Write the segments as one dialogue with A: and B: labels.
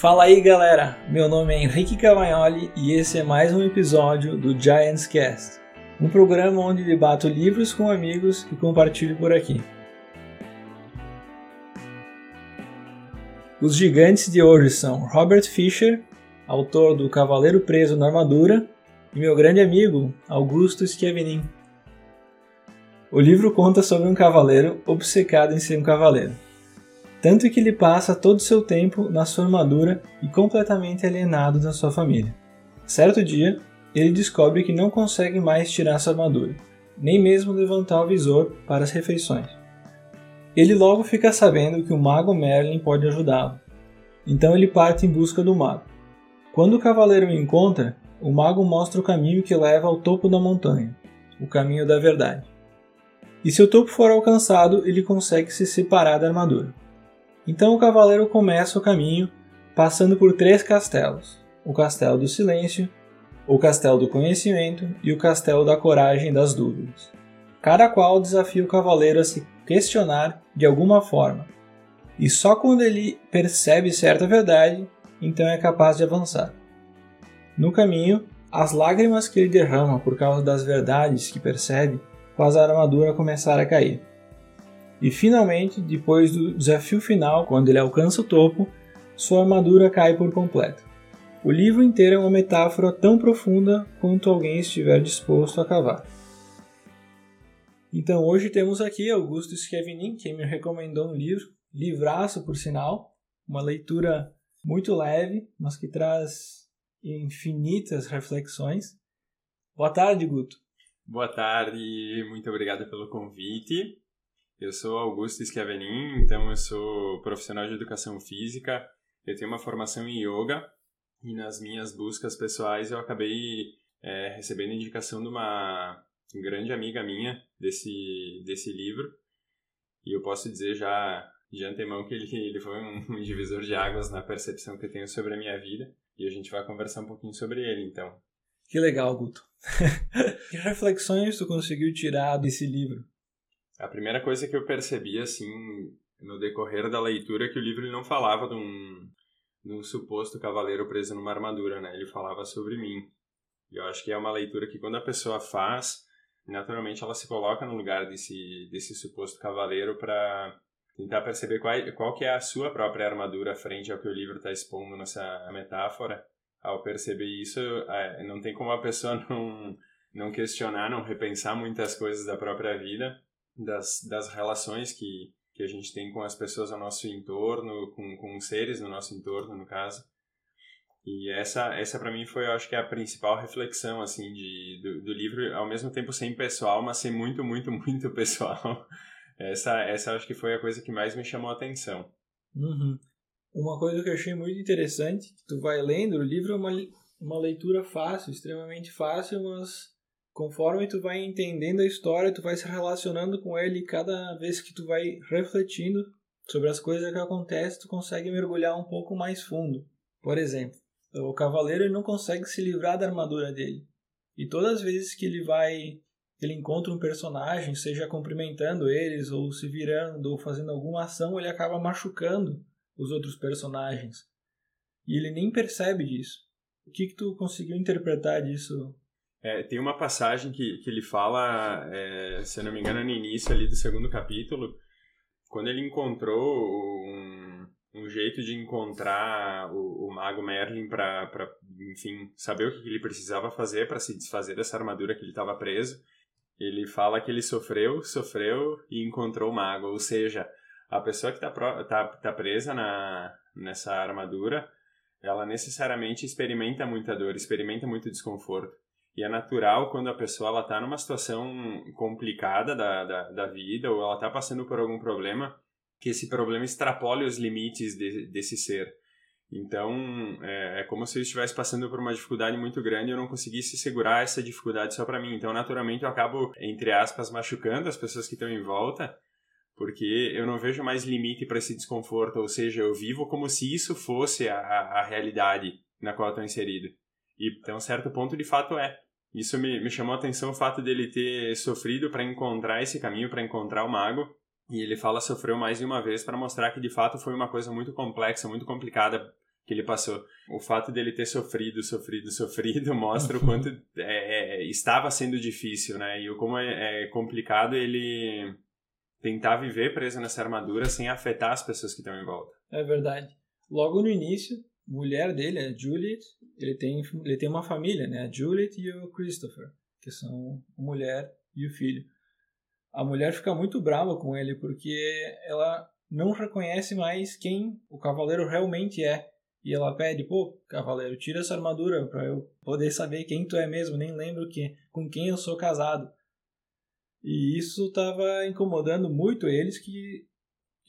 A: Fala aí galera, meu nome é Henrique Cavagnoli e esse é mais um episódio do Giants Cast, um programa onde debato livros com amigos e compartilho por aqui. Os gigantes de hoje são Robert Fisher, autor do Cavaleiro Preso na Armadura, e meu grande amigo Augusto Schiavenin. O livro conta sobre um cavaleiro obcecado em ser um cavaleiro tanto que ele passa todo o seu tempo na sua armadura e completamente alienado da sua família. Certo dia, ele descobre que não consegue mais tirar sua armadura, nem mesmo levantar o visor para as refeições. Ele logo fica sabendo que o mago Merlin pode ajudá-lo, então ele parte em busca do mago. Quando o cavaleiro o encontra, o mago mostra o caminho que leva ao topo da montanha, o caminho da verdade. E se o topo for alcançado, ele consegue se separar da armadura. Então o cavaleiro começa o caminho passando por três castelos: o Castelo do Silêncio, o Castelo do Conhecimento e o Castelo da Coragem das Dúvidas. Cada qual desafia o cavaleiro a se questionar de alguma forma, e só quando ele percebe certa verdade, então é capaz de avançar. No caminho, as lágrimas que ele derrama por causa das verdades que percebe faz a armadura começar a cair. E finalmente, depois do desafio final, quando ele alcança o topo, sua armadura cai por completo. O livro inteiro é uma metáfora tão profunda quanto alguém estiver disposto a cavar. Então hoje temos aqui Augusto Schiavenin, que me recomendou um livro, livraço por sinal, uma leitura muito leve, mas que traz infinitas reflexões. Boa tarde, Guto.
B: Boa tarde, muito obrigado pelo convite. Eu sou Augusto Schiavenin, então eu sou profissional de educação física, eu tenho uma formação em yoga e nas minhas buscas pessoais eu acabei é, recebendo indicação de uma grande amiga minha desse, desse livro e eu posso dizer já de antemão que ele, ele foi um, divisor de águas na percepção que eu tenho sobre a minha vida e a gente vai conversar um pouquinho sobre ele então.
A: Que legal, Guto. que reflexões tu conseguiu tirar desse livro?
B: A primeira coisa que eu percebi, assim, no decorrer da leitura, é que o livro não falava de um, de um suposto cavaleiro preso numa armadura, né? Ele falava sobre mim. E eu acho que é uma leitura que quando a pessoa faz, naturalmente ela se coloca no lugar desse, desse suposto cavaleiro para tentar perceber qual, qual que é a sua própria armadura frente ao que o livro está expondo nessa metáfora. Ao perceber isso, é, não tem como a pessoa não, não questionar, não repensar muitas coisas da própria vida das, das relações que, que a gente tem com as pessoas ao nosso entorno, com, com seres no nosso entorno, no caso. E essa, essa para mim foi, eu acho que a principal reflexão, assim, de, do, do livro, ao mesmo tempo ser impessoal, mas ser muito, muito, muito pessoal. Essa, essa acho que foi a coisa que mais me chamou a atenção.
A: Uhum. Uma coisa que eu achei muito interessante, tu vai lendo, o livro é uma, uma leitura fácil, extremamente fácil, mas conforme tu vai entendendo a história, tu vai se relacionando com ele cada vez que tu vai refletindo sobre as coisas que acontecem, tu consegue mergulhar um pouco mais fundo. Por exemplo, o cavaleiro não consegue se livrar da armadura dele. E todas as vezes que ele vai ele encontra um personagem, seja cumprimentando eles ou se virando ou fazendo alguma ação, ele acaba machucando os outros personagens. E ele nem percebe disso. O que que tu conseguiu interpretar disso
B: é, tem uma passagem que, que ele fala, é, se eu não me engano, no início ali do segundo capítulo, quando ele encontrou um, um jeito de encontrar o, o mago Merlin para, enfim, saber o que ele precisava fazer para se desfazer dessa armadura que ele estava preso. Ele fala que ele sofreu, sofreu e encontrou o mago, ou seja, a pessoa que está tá, tá presa na, nessa armadura, ela necessariamente experimenta muita dor, experimenta muito desconforto. E é natural quando a pessoa ela está numa situação complicada da, da, da vida ou ela está passando por algum problema, que esse problema extrapole os limites de, desse ser. Então, é, é, como se eu estivesse passando por uma dificuldade muito grande e eu não conseguisse segurar essa dificuldade só para mim. Então, naturalmente, eu acabo, entre aspas, machucando as pessoas que estão em volta, porque eu não vejo mais limite para esse desconforto. Ou seja, eu vivo como se isso fosse a, a realidade na qual eu estou inserido. E até um certo ponto, de fato, é. Isso me, me chamou a atenção o fato dele ter sofrido para encontrar esse caminho, para encontrar o mago. E ele fala sofreu mais de uma vez para mostrar que de fato foi uma coisa muito complexa, muito complicada que ele passou. O fato dele ter sofrido, sofrido, sofrido mostra o quanto é, é, estava sendo difícil, né? E o como é, é complicado ele tentar viver preso nessa armadura sem afetar as pessoas que estão em volta.
A: É verdade. Logo no início, mulher dele, a Juliet, ele tem, ele tem uma família, né? A Juliet e o Christopher, que são a mulher e o filho. A mulher fica muito brava com ele porque ela não reconhece mais quem o cavaleiro realmente é. E ela pede, pô, cavaleiro, tira essa armadura para eu poder saber quem tu é mesmo, nem lembro que, com quem eu sou casado. E isso estava incomodando muito eles que,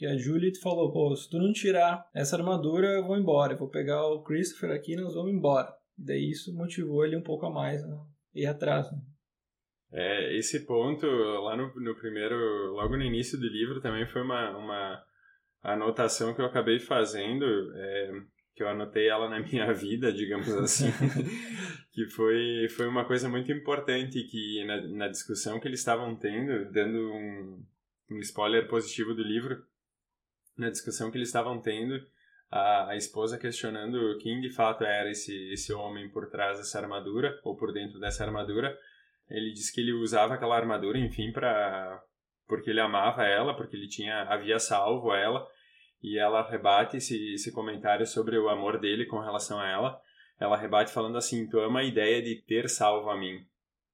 A: que a Juliet falou, pô, se tu não tirar essa armadura, eu vou embora. Eu vou pegar o Christopher aqui e nós vamos embora. E daí isso motivou ele um pouco a mais né? ir atrás. Né?
B: É, esse ponto, lá no, no primeiro, logo no início do livro, também foi uma, uma anotação que eu acabei fazendo, é, que eu anotei ela na minha vida, digamos assim, que foi, foi uma coisa muito importante que na, na discussão que eles estavam tendo, dando um, um spoiler positivo do livro, na discussão que eles estavam tendo, a, a esposa questionando quem de fato era esse, esse homem por trás dessa armadura, ou por dentro dessa armadura, ele disse que ele usava aquela armadura, enfim, para porque ele amava ela, porque ele tinha havia salvo ela, e ela rebate esse, esse comentário sobre o amor dele com relação a ela. Ela rebate falando assim: Tu ama a ideia de ter salvo a mim,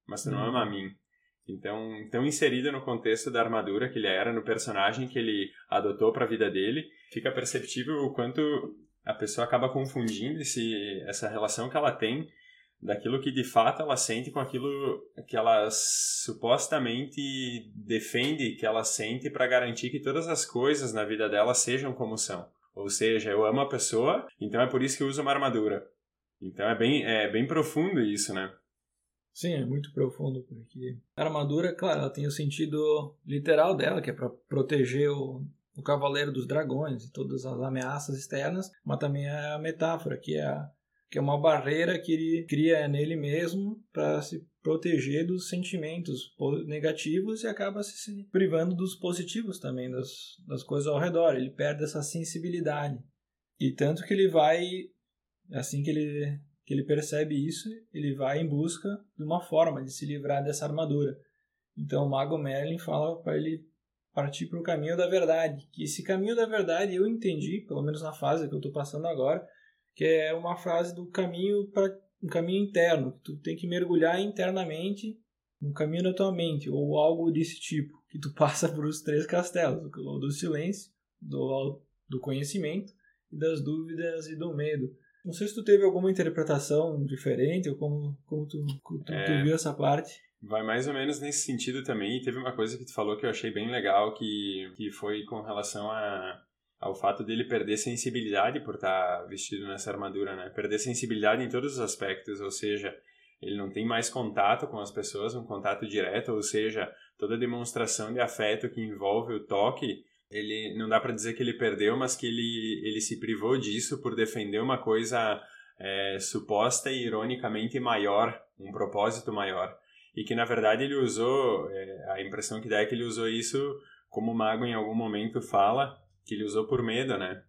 B: mas tu não ama a uhum. mim. Então, tão inserido no contexto da armadura que ele era, no personagem que ele adotou para a vida dele, fica perceptível o quanto a pessoa acaba confundindo esse, essa relação que ela tem daquilo que de fato ela sente com aquilo que ela supostamente defende que ela sente para garantir que todas as coisas na vida dela sejam como são. Ou seja, eu amo a pessoa, então é por isso que eu uso uma armadura. Então é bem, é bem profundo isso, né?
A: Sim, é muito profundo, porque a armadura, claro, ela tem o sentido literal dela, que é para proteger o, o cavaleiro dos dragões e todas as ameaças externas, mas também é a metáfora, que é a que é uma barreira que ele cria nele mesmo para se proteger dos sentimentos negativos e acaba se privando dos positivos também, das, das coisas ao redor. Ele perde essa sensibilidade. E tanto que ele vai, assim que ele, que ele percebe isso, ele vai em busca de uma forma de se livrar dessa armadura. Então o Mago Merlin fala para ele partir para o caminho da verdade. Que esse caminho da verdade eu entendi, pelo menos na fase que eu estou passando agora, que é uma frase do caminho para um caminho interno, que tu tem que mergulhar internamente no caminho da tua mente, ou algo desse tipo, que tu passa por os três castelos, o do silêncio, do, do conhecimento, e das dúvidas e do medo. Não sei se tu teve alguma interpretação diferente, ou como, como tu, tu, é, tu viu essa parte.
B: Vai mais ou menos nesse sentido também, e teve uma coisa que tu falou que eu achei bem legal, que, que foi com relação a ao fato dele perder sensibilidade por estar tá vestido nessa armadura, né? Perder sensibilidade em todos os aspectos, ou seja, ele não tem mais contato com as pessoas, um contato direto, ou seja, toda demonstração de afeto que envolve o toque, ele não dá para dizer que ele perdeu, mas que ele, ele se privou disso por defender uma coisa é, suposta e ironicamente maior, um propósito maior. E que na verdade ele usou, é, a impressão que dá é que ele usou isso, como o Mago em algum momento fala, que ele usou por medo, né?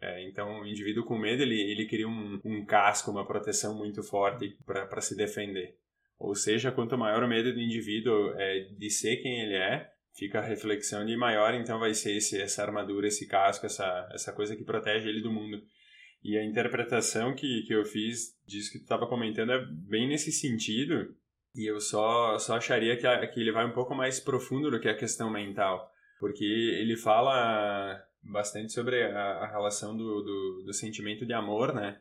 B: É, então, o indivíduo com medo, ele, ele cria um, um casco, uma proteção muito forte para se defender. Ou seja, quanto maior o medo do indivíduo é, de ser quem ele é, fica a reflexão de maior, então vai ser esse, essa armadura, esse casco, essa, essa coisa que protege ele do mundo. E a interpretação que, que eu fiz disso que tu estava comentando é bem nesse sentido, e eu só, só acharia que, a, que ele vai um pouco mais profundo do que a questão mental. Porque ele fala bastante sobre a, a relação do, do, do, sentimento de amor, né?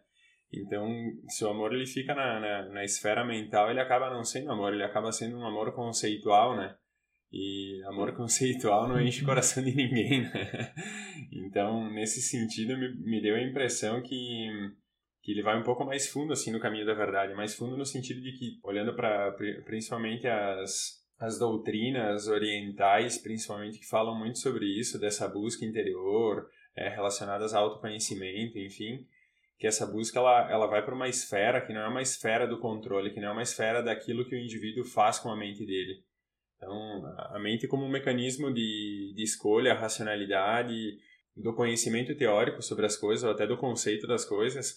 B: Então, se o amor ele fica na, na, na, esfera mental, ele acaba não sendo amor, ele acaba sendo um amor conceitual, né? E amor conceitual não enche o coração de ninguém, né? Então, nesse sentido, me, me deu a impressão que, que ele vai um pouco mais fundo, assim, no caminho da verdade. Mais fundo no sentido de que, olhando para principalmente as, as doutrinas orientais, principalmente, que falam muito sobre isso, dessa busca interior, é, relacionadas ao autoconhecimento, enfim, que essa busca ela, ela vai para uma esfera que não é uma esfera do controle, que não é uma esfera daquilo que o indivíduo faz com a mente dele. Então, a mente como um mecanismo de, de escolha, racionalidade, do conhecimento teórico sobre as coisas, ou até do conceito das coisas,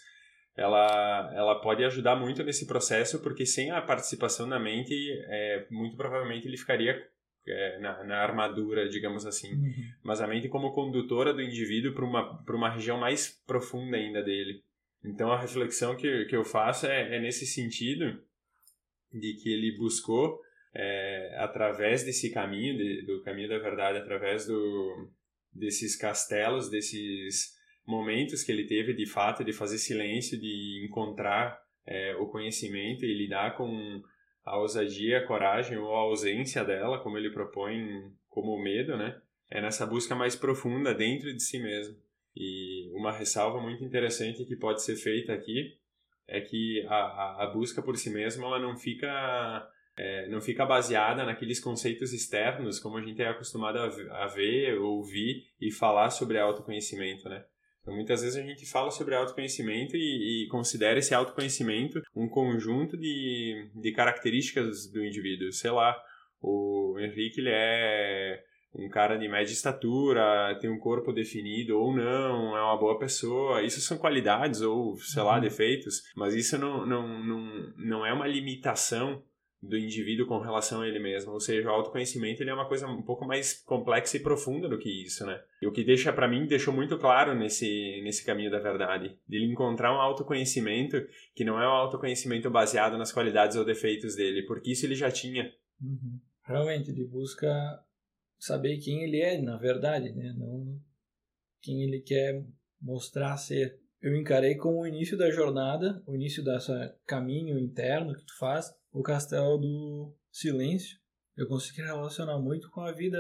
B: ela, ela pode ajudar muito nesse processo, porque sem a participação da mente, é, muito provavelmente ele ficaria é, na, na, armadura, digamos assim. Uhum. Mas a mente como condutora do indivíduo para uma, uma região mais profunda ainda dele. Então a reflexão que, que eu faço é, é nesse sentido de que ele buscou, é, através desse caminho, de, do caminho da verdade, através do, desses castelos, desses momentos que ele teve de fato de fazer silêncio, de encontrar é, o conhecimento e lidar com a ousadia, a coragem ou a ausência dela, como ele propõe como medo, né? É nessa busca mais profunda dentro de si mesmo. E uma ressalva muito interessante que pode ser feita aqui é que a, a, busca por si mesmo ela não fica é, não fica baseada naqueles conceitos externos como a gente é acostumado a, ver, ouvir e falar sobre autoconhecimento, né? Então, muitas vezes a gente fala sobre autoconhecimento e, e considera esse autoconhecimento um conjunto de, de características do indivíduo. Sei lá, o Henrique ele é um cara de média estatura, tem um corpo definido ou não, é uma boa pessoa. Isso são qualidades ou, sei lá, uhum. defeitos, mas isso não, não, não, não é uma limitação do indivíduo com relação a ele mesmo. Ou seja, o autoconhecimento ele é uma coisa um pouco mais complexa e profunda do que isso, né? E o que deixa para mim, deixou muito claro nesse, nesse caminho da verdade, de ele encontrar um autoconhecimento que não é um autoconhecimento baseado nas qualidades ou defeitos dele, porque isso ele já tinha.
A: Uhum. Realmente, ele busca saber quem ele é, na verdade, né? Não quem ele quer mostrar ser. Eu encarei como o início da jornada, o início dessa caminho interno que tu faz, o castelo do silêncio, eu consegui relacionar muito com a vida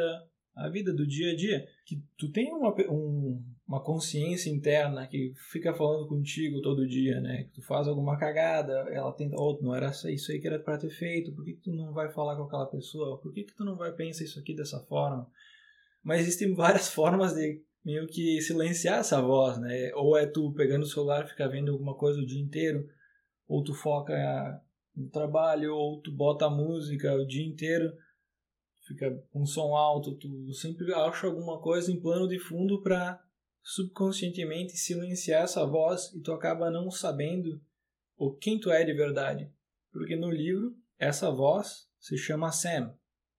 A: a vida do dia a dia. Que tu tem uma, um, uma consciência interna que fica falando contigo todo dia né? Que tu faz alguma cagada ela tenta oh, não era isso aí que era para ter feito por que, que, tu não vai falar com aquela pessoa? Por que, que tu não vai pensar isso aqui dessa forma? Mas existem várias formas de meio que silenciar essa voz né ou é tu pegando o celular ficar vendo alguma coisa o dia inteiro ou tu foca no trabalho, ou tu bota a música o dia inteiro, fica com som alto, tu sempre acha alguma coisa em plano de fundo para subconscientemente silenciar essa voz e tu acaba não sabendo o quem tu é de verdade. Porque no livro, essa voz se chama Sam.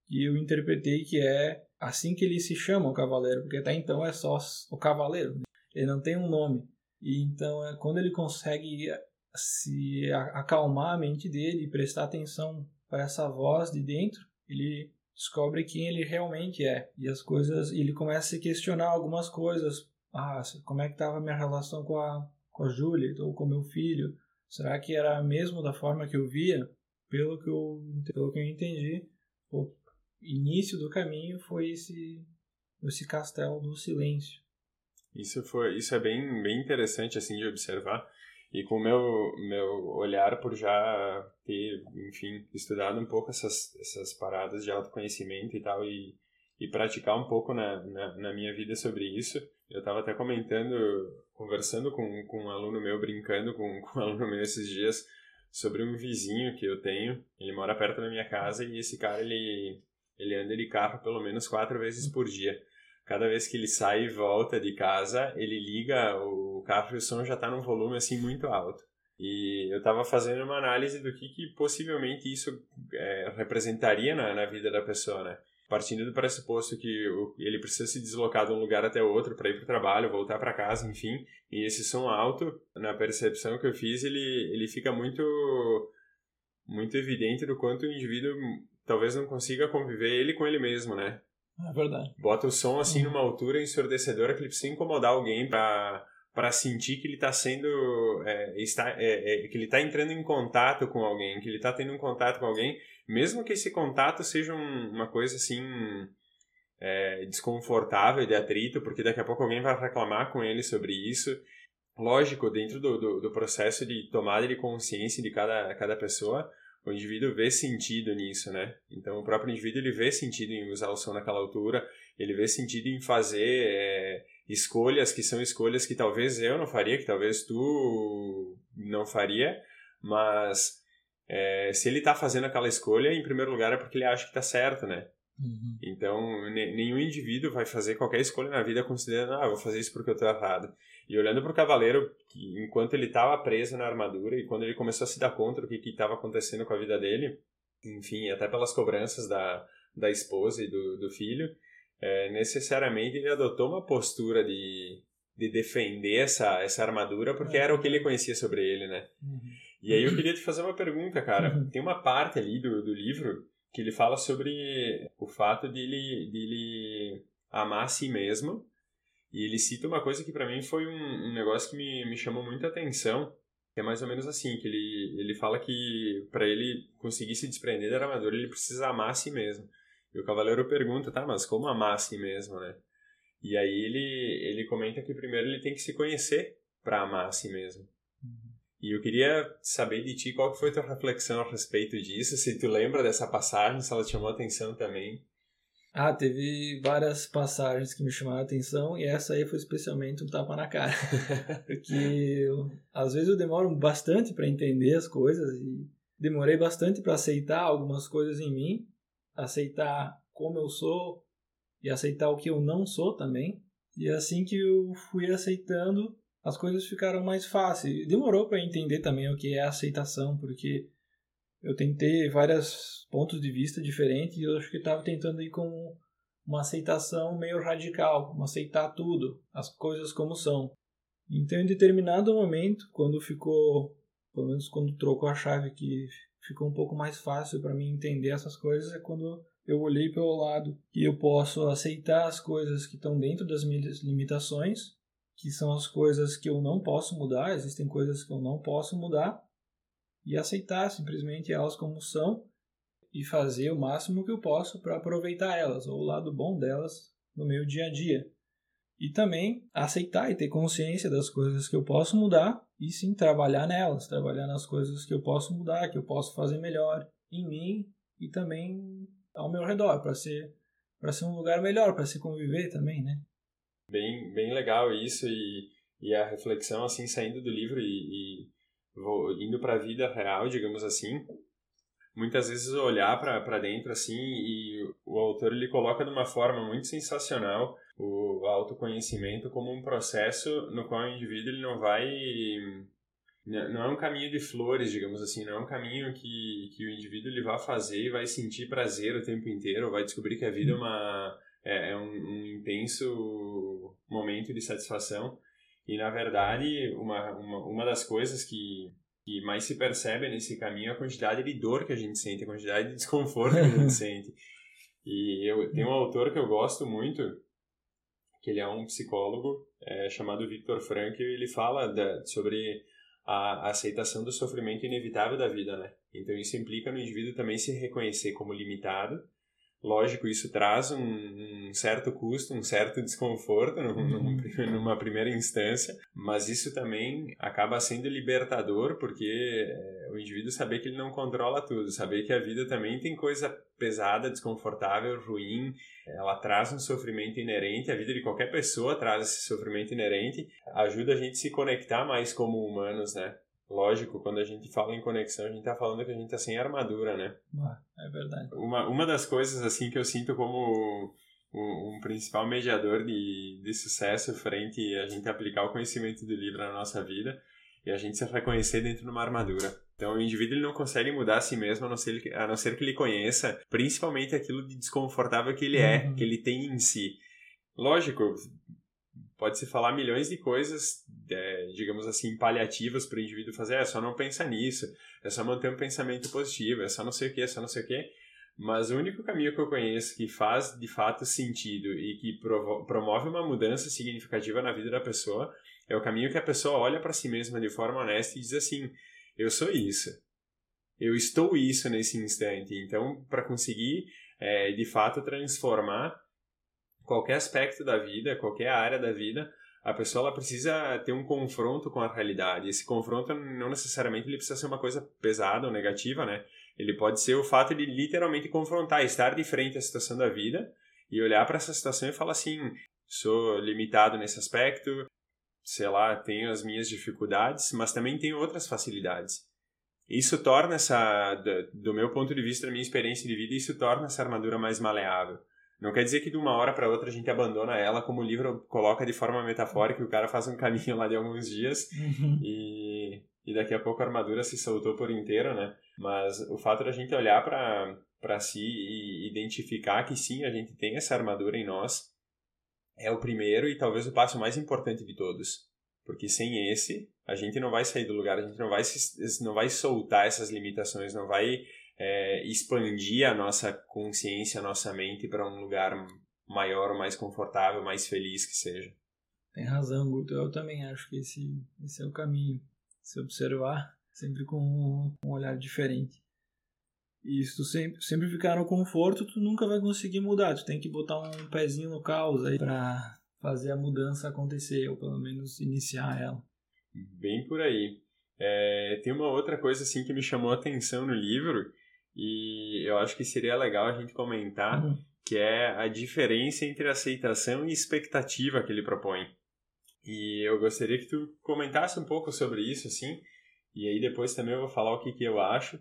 A: E eu interpretei que é assim que ele se chama, o cavaleiro, porque até então é só o cavaleiro. Ele não tem um nome. E então, é quando ele consegue se acalmar a mente dele e prestar atenção para essa voz de dentro, ele descobre quem ele realmente é. E as coisas, ele começa a questionar algumas coisas. Ah, como é que estava a minha relação com a, com a Juliet ou com meu filho? Será que era mesmo da forma que eu via? Pelo que eu, pelo que eu entendi, o início do caminho foi esse, esse castelo do silêncio.
B: Isso foi, isso é bem, bem interessante assim de observar e com o meu, meu olhar por já ter, enfim, estudado um pouco essas, essas paradas de autoconhecimento e tal, e, e praticar um pouco na, na, na minha vida sobre isso, eu estava até comentando, conversando com, com um aluno meu, brincando com, com um aluno meu esses dias, sobre um vizinho que eu tenho. Ele mora perto da minha casa e esse cara, ele, ele anda de carro pelo menos quatro vezes por dia cada vez que ele sai e volta de casa, ele liga o carro e o som já está num volume assim muito alto. E eu estava fazendo uma análise do que, que possivelmente isso é, representaria na, na vida da pessoa, né? Partindo do pressuposto que ele precisa se deslocar de um lugar até outro para ir para o trabalho, voltar para casa, enfim. E esse som alto, na percepção que eu fiz, ele, ele fica muito, muito evidente do quanto o indivíduo talvez não consiga conviver ele com ele mesmo, né?
A: É verdade.
B: Bota o som assim uhum. numa altura ensurdecedora que ele precisa incomodar alguém para para sentir que ele está sendo é, está é, é, que ele está entrando em contato com alguém que ele está tendo um contato com alguém mesmo que esse contato seja um, uma coisa assim é, desconfortável de atrito porque daqui a pouco alguém vai reclamar com ele sobre isso lógico dentro do, do, do processo de tomada de consciência de cada cada pessoa o indivíduo vê sentido nisso, né? Então o próprio indivíduo ele vê sentido em usar o som naquela altura, ele vê sentido em fazer é, escolhas que são escolhas que talvez eu não faria, que talvez tu não faria, mas é, se ele está fazendo aquela escolha, em primeiro lugar é porque ele acha que está certo, né? Uhum. Então, nenhum indivíduo vai fazer qualquer escolha na vida considerando, ah, vou fazer isso porque eu estou errado. E olhando para o cavaleiro, que, enquanto ele estava preso na armadura e quando ele começou a se dar conta do que estava acontecendo com a vida dele, enfim, até pelas cobranças da, da esposa e do, do filho, é, necessariamente ele adotou uma postura de, de defender essa, essa armadura porque era o que ele conhecia sobre ele, né? Uhum. E aí eu queria te fazer uma pergunta, cara. Uhum. Tem uma parte ali do, do livro que ele fala sobre o fato de ele, de ele amar a si mesmo e ele cita uma coisa que para mim foi um, um, negócio que me, me chamou muita atenção, que é mais ou menos assim, que ele, ele fala que para ele conseguir se desprender da armadura, ele precisa amar a si mesmo. E o cavaleiro pergunta, tá, mas como amar a si mesmo, né? E aí ele, ele comenta que primeiro ele tem que se conhecer para amar a si mesmo. E eu queria saber de ti qual foi a tua reflexão a respeito disso, se tu lembra dessa passagem, se ela te chamou atenção também.
A: Ah, teve várias passagens que me chamaram a atenção e essa aí foi especialmente um tapa na cara. Porque eu, às vezes eu demoro bastante para entender as coisas e demorei bastante para aceitar algumas coisas em mim, aceitar como eu sou e aceitar o que eu não sou também. E assim que eu fui aceitando, as coisas ficaram mais fáceis. Demorou para entender também o que é aceitação, porque eu tentei vários pontos de vista diferentes e eu acho que estava tentando ir com uma aceitação meio radical, uma aceitar tudo, as coisas como são. Então, em determinado momento, quando ficou, pelo menos quando trocou a chave, que ficou um pouco mais fácil para mim entender essas coisas, é quando eu olhei pelo lado que eu posso aceitar as coisas que estão dentro das minhas limitações, que são as coisas que eu não posso mudar, existem coisas que eu não posso mudar, e aceitar simplesmente elas como são e fazer o máximo que eu posso para aproveitar elas, ou o lado bom delas no meu dia a dia. E também aceitar e ter consciência das coisas que eu posso mudar e sim trabalhar nelas, trabalhar nas coisas que eu posso mudar, que eu posso fazer melhor em mim e também ao meu redor, para ser para ser um lugar melhor, para se conviver também, né?
B: Bem, bem legal isso e, e a reflexão assim saindo do livro e, e vou indo para a vida real, digamos assim, muitas vezes olhar para dentro assim e o autor ele coloca de uma forma muito sensacional o autoconhecimento como um processo no qual o indivíduo ele não vai não é um caminho de flores, digamos assim, não é um caminho que, que o indivíduo ele vai fazer e vai sentir prazer o tempo inteiro, vai descobrir que a vida é, uma, é, é um, um intenso momento de satisfação, e, na verdade, uma, uma, uma das coisas que, que mais se percebe nesse caminho é a quantidade de dor que a gente sente, a quantidade de desconforto que a gente sente. E eu tenho um autor que eu gosto muito, que ele é um psicólogo é, chamado Viktor Frankl, e ele fala da, sobre a, a aceitação do sofrimento inevitável da vida, né? Então isso implica no indivíduo também se reconhecer como limitado Lógico, isso traz um, um, certo custo, um certo desconforto num, uhum. numa primeira instância, mas isso também acaba sendo libertador porque é, o indivíduo saber que ele não controla tudo, saber que a vida também tem coisa pesada, desconfortável, ruim, ela traz um sofrimento inerente, a vida de qualquer pessoa traz esse sofrimento inerente, ajuda a gente a se conectar mais como humanos, né? Lógico, quando a gente fala em conexão, a gente tá falando que a gente tá sem armadura, né?
A: é verdade.
B: Uma, uma das coisas, assim, que eu sinto como um, um, principal mediador de, de sucesso frente a gente aplicar o conhecimento do livro na nossa vida e a gente se reconhecer dentro de uma armadura. Então, o indivíduo ele não consegue mudar a si mesmo a não ser, a não ser que ele conheça principalmente aquilo de desconfortável que ele é, uhum. que ele tem em si. Lógico, pode-se falar milhões de coisas, é, digamos assim, paliativas para o indivíduo fazer, é só não pensa nisso, é só manter um pensamento positivo, é só não sei o que, é só não sei o que. Mas o único caminho que eu conheço que faz de fato sentido e que promove uma mudança significativa na vida da pessoa é o caminho que a pessoa olha para si mesma de forma honesta e diz assim: eu sou isso, eu estou isso nesse instante. Então, para conseguir é, de fato transformar qualquer aspecto da vida, qualquer área da vida, a pessoa ela precisa ter um confronto com a realidade. Esse confronto não necessariamente ele precisa ser uma coisa pesada ou negativa, né? Ele pode ser o fato de literalmente confrontar, estar de frente à situação da vida e olhar para essa situação e falar assim: sou limitado nesse aspecto, sei lá, tenho as minhas dificuldades, mas também tenho outras facilidades. isso torna essa, do meu ponto de vista, da minha experiência de vida, isso torna essa armadura mais maleável. Não quer dizer que de uma hora para outra a gente abandona ela, como o livro coloca de forma metafórica, o cara faz um caminho lá de alguns dias uhum. e, e daqui a pouco a armadura se soltou por inteiro, né? Mas o fato da gente olhar para si e identificar que sim, a gente tem essa armadura em nós é o primeiro e talvez o passo mais importante de todos. Porque sem esse, a gente não vai sair do lugar, a gente não vai, se, não vai soltar essas limitações, não vai é, expandir a nossa consciência, a nossa mente para um lugar maior, mais confortável, mais feliz que seja.
A: Tem razão, Guto. Eu também acho que esse, esse é o caminho. Se observar sempre com um, um olhar diferente. E se tu sempre, sempre ficar no conforto, tu nunca vai conseguir mudar. Tu tem que botar um pezinho no caos aí pra fazer a mudança acontecer, ou pelo menos iniciar ela.
B: Bem por aí. É, tem uma outra coisa assim que me chamou a atenção no livro, e eu acho que seria legal a gente comentar, uhum. que é a diferença entre aceitação e expectativa que ele propõe. E eu gostaria que tu comentasse um pouco sobre isso, assim, e aí depois também eu vou falar o que, que eu acho,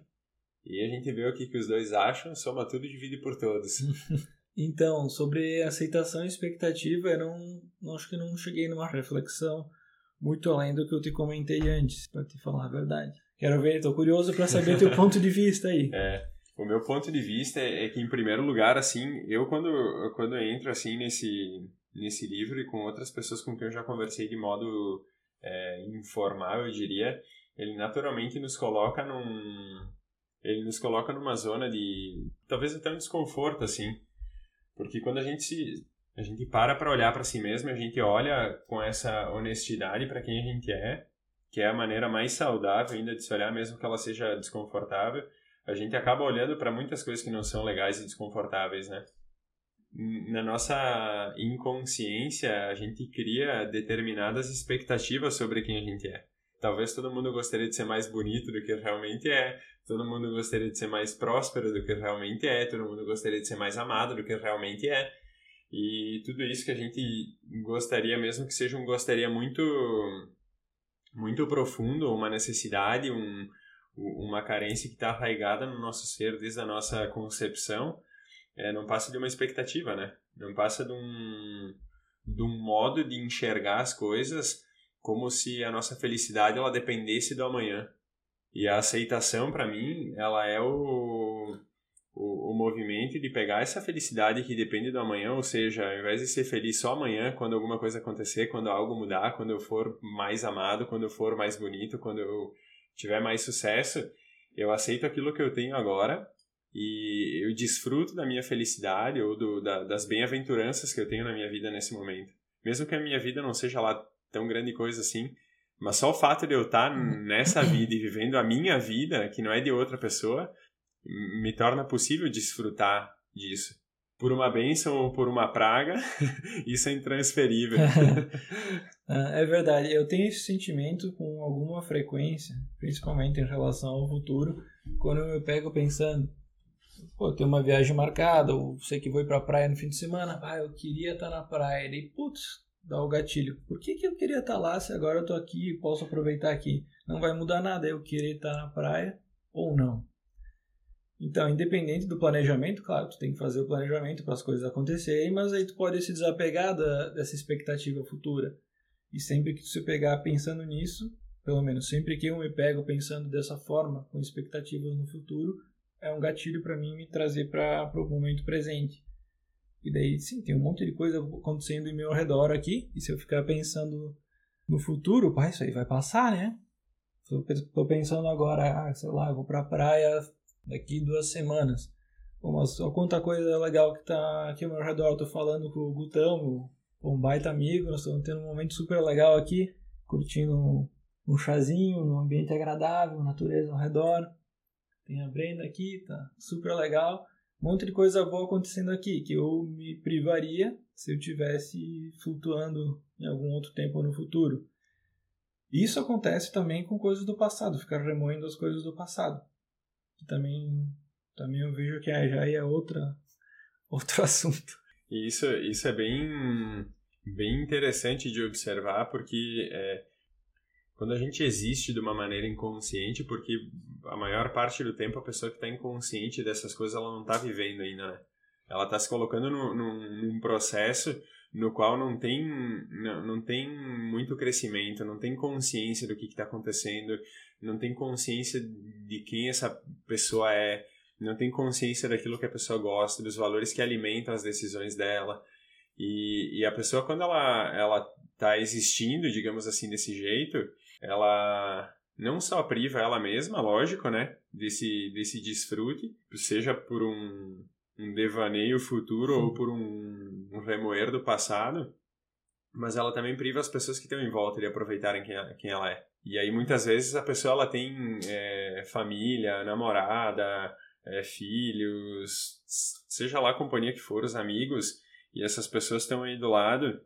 B: e a gente vê o que, que os dois acham, soma tudo e divide por todos.
A: então, sobre aceitação e expectativa, eu não, não acho que não cheguei numa reflexão muito além do que eu te comentei antes, para te falar a verdade. Quero ver, estou curioso para saber teu ponto de vista aí.
B: É, o meu ponto de vista é, é, que em primeiro lugar, assim, eu quando quando eu entro assim nesse nesse livro e com outras pessoas com quem eu já conversei de modo é, informal, eu diria, ele naturalmente nos coloca num ele nos coloca numa zona de talvez até um desconforto assim, porque quando a gente se a gente para para olhar para si mesmo, a gente olha com essa honestidade para quem a gente é que é a maneira mais saudável ainda de se olhar, mesmo que ela seja desconfortável, a gente acaba olhando para muitas coisas que não são legais e desconfortáveis, né? Na nossa inconsciência, a gente cria determinadas expectativas sobre quem a gente é. Talvez todo mundo gostaria de ser mais bonito do que realmente é, todo mundo gostaria de ser mais próspero do que realmente é, todo mundo gostaria de ser mais amado do que realmente é. E tudo isso que a gente gostaria, mesmo que seja um gostaria muito muito profundo, uma necessidade, um, uma carência que está arraigada no nosso ser desde a nossa concepção, é, não passa de uma expectativa, né? Não passa de um, de um modo de enxergar as coisas como se a nossa felicidade ela dependesse do amanhã. E a aceitação, para mim, ela é o, o, o movimento de pegar essa felicidade que depende do amanhã, ou seja, ao invés de ser feliz só amanhã, quando alguma coisa acontecer, quando algo mudar, quando eu for mais amado, quando eu for mais bonito, quando eu tiver mais sucesso, eu aceito aquilo que eu tenho agora e eu desfruto da minha felicidade ou do, da, das bem-aventuranças que eu tenho na minha vida nesse momento. Mesmo que a minha vida não seja lá tão grande coisa assim, mas só o fato de eu estar nessa vida e vivendo a minha vida, que não é de outra pessoa, me torna possível desfrutar disso. Por uma bênção ou por uma praga, isso é intransferível.
A: Ah, é verdade, eu tenho esse sentimento com alguma frequência, principalmente em relação ao futuro, quando eu me pego pensando, pô, tem uma viagem marcada, ou sei que vou ir pra praia no fim de semana, ah, eu queria estar na praia, e putz, dá o gatilho. Por que, que eu queria estar lá se agora eu tô aqui e posso aproveitar aqui? Não vai mudar nada, eu querer estar na praia ou não. Então, independente do planejamento, claro, tu tem que fazer o planejamento para as coisas acontecerem, mas aí tu pode se desapegar da, dessa expectativa futura. E sempre que tu se pegar pensando nisso, pelo menos sempre que eu me pego pensando dessa forma, com expectativas no futuro, é um gatilho para mim me trazer para o momento presente. E daí, sim, tem um monte de coisa acontecendo em meu redor aqui, e se eu ficar pensando no futuro, pá, isso aí vai passar, né? Tô pensando agora, ah, sei lá, eu vou pra praia daqui duas semanas. Mas olha quanta coisa legal que tá aqui ao meu redor. Eu tô falando com o Gutão, um baita amigo, nós estamos tendo um momento super legal aqui, curtindo um, um chazinho, num ambiente agradável, natureza ao redor. Tem a Brenda aqui, tá super legal. Um monte de coisa boa acontecendo aqui, que eu me privaria se eu tivesse flutuando em algum outro tempo no futuro. Isso acontece também com coisas do passado, ficar remoendo as coisas do passado também, também eu vejo que já é outra, outro assunto.
B: Isso, isso é bem, bem interessante de observar, porque é, quando a gente existe de uma maneira inconsciente, porque a maior parte do tempo a pessoa que está inconsciente dessas coisas ela não está vivendo ainda, né? Ela está se colocando no, num, num, processo no qual não tem, não, não tem muito crescimento, não tem consciência do que está acontecendo, não tem consciência de quem essa pessoa é, não tem consciência daquilo que a pessoa gosta, dos valores que alimentam as decisões dela. E, e a pessoa, quando ela, ela tá existindo, digamos assim, desse jeito, ela não só priva ela mesma, lógico, né, desse, desse desfrute, seja por um, um devaneio futuro ou por um, um remoer do passado, mas ela também priva as pessoas que estão em volta de aproveitarem quem, quem ela é. E aí muitas vezes a pessoa ela tem é, família, namorada, é, filhos, seja lá a companhia que for, os amigos, e essas pessoas estão aí do lado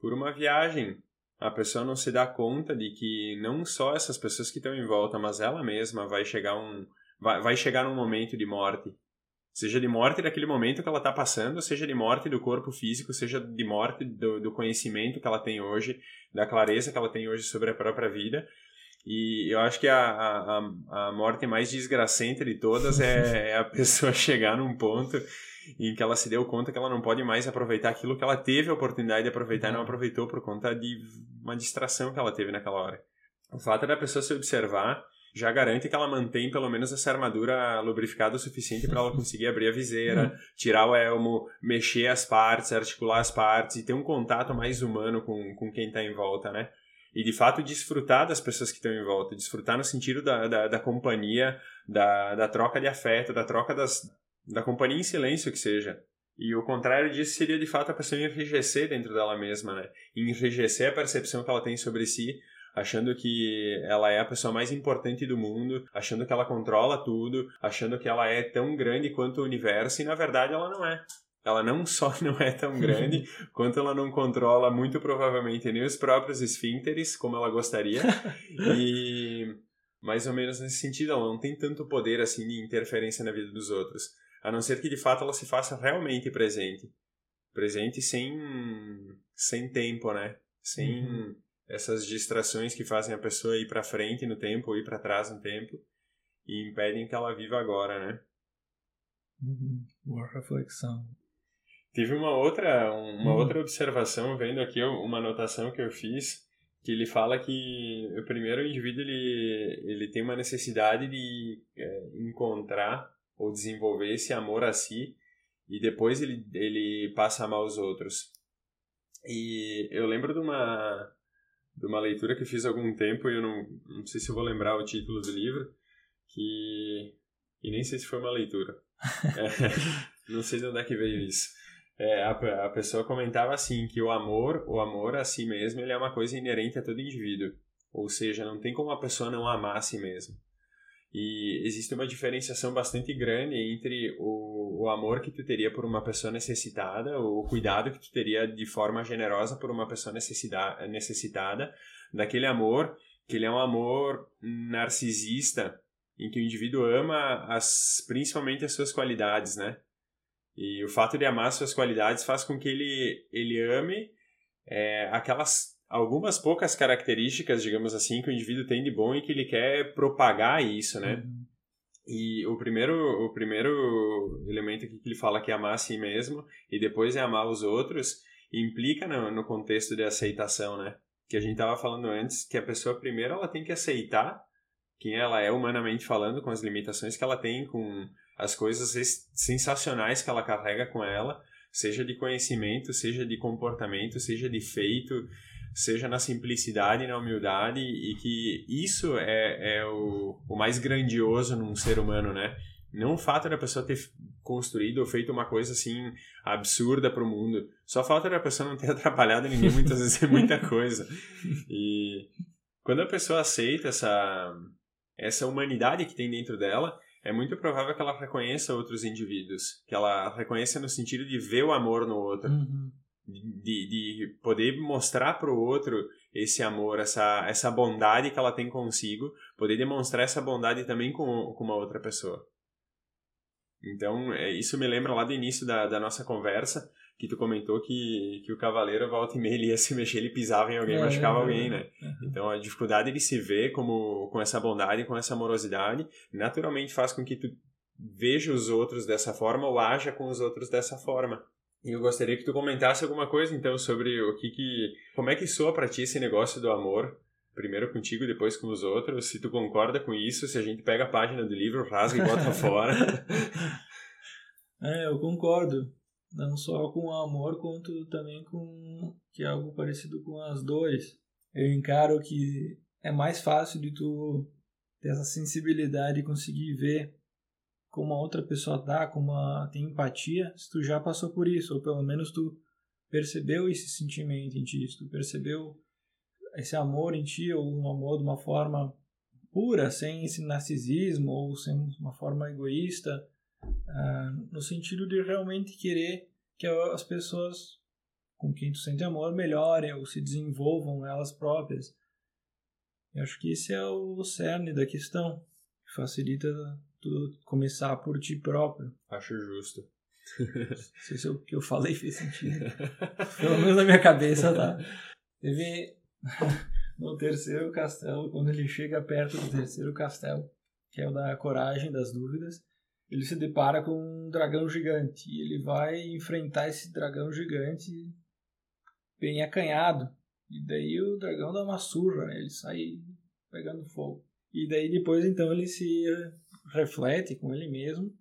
B: por uma viagem, a pessoa não se dá conta de que não só essas pessoas que estão em volta, mas ela mesma vai chegar um vai, vai chegar num momento de morte. Seja de morte daquele momento que ela está passando, seja de morte do corpo físico, seja de morte do, do conhecimento que ela tem hoje, da clareza que ela tem hoje sobre a própria vida. E eu acho que a, a, a morte mais desgracente de todas é, é a pessoa chegar num ponto em que ela se deu conta que ela não pode mais aproveitar aquilo que ela teve a oportunidade de aproveitar e não uhum. aproveitou por conta de uma distração que ela teve naquela hora. O fato da pessoa se observar já garante que ela mantém pelo menos essa armadura lubrificada o suficiente para ela conseguir abrir a viseira, uhum. tirar o elmo, mexer as partes, articular as partes e ter um contato mais humano com, com quem está em volta, né? E de fato desfrutar das pessoas que estão em volta, desfrutar no sentido da, da, da companhia, da, da troca de afeto, da troca das, da companhia em silêncio que seja. E o contrário disso seria de fato a pessoa enrijecer dentro dela mesma, né? Enrijecer a percepção que ela tem sobre si, achando que ela é a pessoa mais importante do mundo, achando que ela controla tudo, achando que ela é tão grande quanto o universo, e na verdade ela não é. Ela não só não é tão grande, quanto ela não controla muito provavelmente nem os próprios esfínteres como ela gostaria. e mais ou menos nesse sentido, ela não tem tanto poder assim de interferência na vida dos outros. A não ser que de fato ela se faça realmente presente. Presente sem, sem tempo, né? Sem uhum. Essas distrações que fazem a pessoa ir para frente no tempo ou ir para trás no tempo e impedem que ela viva agora, né?
A: Uhum. Boa reflexão.
B: Tive uma outra, uma uhum. outra observação, vendo aqui uma anotação que eu fiz, que ele fala que o primeiro indivíduo ele, ele tem uma necessidade de é, encontrar ou desenvolver esse amor a si e depois ele, ele passa a amar os outros. E eu lembro de uma, de uma leitura que fiz há algum tempo e eu não, não sei se eu vou lembrar o título do livro, que... e nem sei se foi uma leitura. é, não sei de onde é que veio isso. É, a, a pessoa comentava assim que o amor, o amor a si mesmo, ele é uma coisa inerente a todo indivíduo. Ou seja, não tem como a pessoa não amar a si mesma. E existe uma diferenciação bastante grande entre o, o amor que tu teria por uma pessoa necessitada, o cuidado que tu teria de forma generosa por uma pessoa necessitada, daquele amor que ele é um amor narcisista, em que o indivíduo ama as, principalmente as suas qualidades, né? E o fato de amar as suas qualidades faz com que ele, ele ame é, aquelas algumas poucas características, digamos assim, que o indivíduo tem de bom e que ele quer propagar isso, né? Uhum. E o primeiro, o primeiro elemento que ele fala que é amar a si mesmo e depois é amar os outros, implica no, no contexto de aceitação, né? Que a gente estava falando antes, que a pessoa primeiro ela tem que aceitar quem ela é humanamente falando, com as limitações que ela tem, com as coisas sensacionais que ela carrega com ela, seja de conhecimento, seja de comportamento, seja de feito, seja na simplicidade e na humildade, e que isso é, é o, o mais grandioso num ser humano, né? Não o fato da pessoa ter construído ou feito uma coisa assim absurda para o mundo. Só fato da pessoa não ter atrapalhado ninguém muitas vezes é muita coisa. E quando a pessoa aceita essa, essa humanidade que tem dentro dela, é muito provável que ela reconheça outros indivíduos. Que ela reconheça no sentido de ver o amor no outro. Uhum de, de poder mostrar para o outro esse amor, essa, essa bondade que ela tem consigo, poder demonstrar essa bondade também com, com uma outra pessoa. Então, é, isso me lembra lá do início da, da nossa conversa, que tu comentou que, que o cavaleiro, volta e meia, ele ia se mexer, ele pisava em alguém, é, machucava alguém, né? Uhum. Então, a dificuldade de se ver como, com essa bondade, com essa amorosidade, naturalmente faz com que tu veja os outros dessa forma ou haja com os outros dessa forma. Eu gostaria que tu comentasse alguma coisa, então, sobre o que que... Como é que soa para ti esse negócio do amor primeiro contigo, depois com os outros. Se tu concorda com isso, se a gente pega a página do livro, rasga e bota fora.
A: É, eu concordo. Não só com o amor, quanto também com que é algo parecido com as dores. Eu encaro que é mais fácil de tu ter essa sensibilidade e conseguir ver como a outra pessoa tá, como a, tem empatia, se tu já passou por isso, ou pelo menos tu percebeu esse sentimento em ti, se tu percebeu esse amor em ti, ou um amor de uma forma pura, sem esse narcisismo, ou sem uma forma egoísta, uh, no sentido de realmente querer que as pessoas com quem tu sente amor melhorem ou se desenvolvam elas próprias. Eu acho que esse é o cerne da questão, que facilita tu começar por ti próprio.
B: Acho justo.
A: Não sei se o que eu falei fez sentido. Pelo menos na minha cabeça, tá? Teve no terceiro castelo, quando ele chega perto do terceiro castelo, que é o da coragem, das dúvidas, ele se depara com um dragão gigante e ele vai enfrentar esse dragão gigante bem acanhado. E daí o dragão dá uma surra, né? ele sai pegando fogo. E daí depois então ele se reflete com ele mesmo.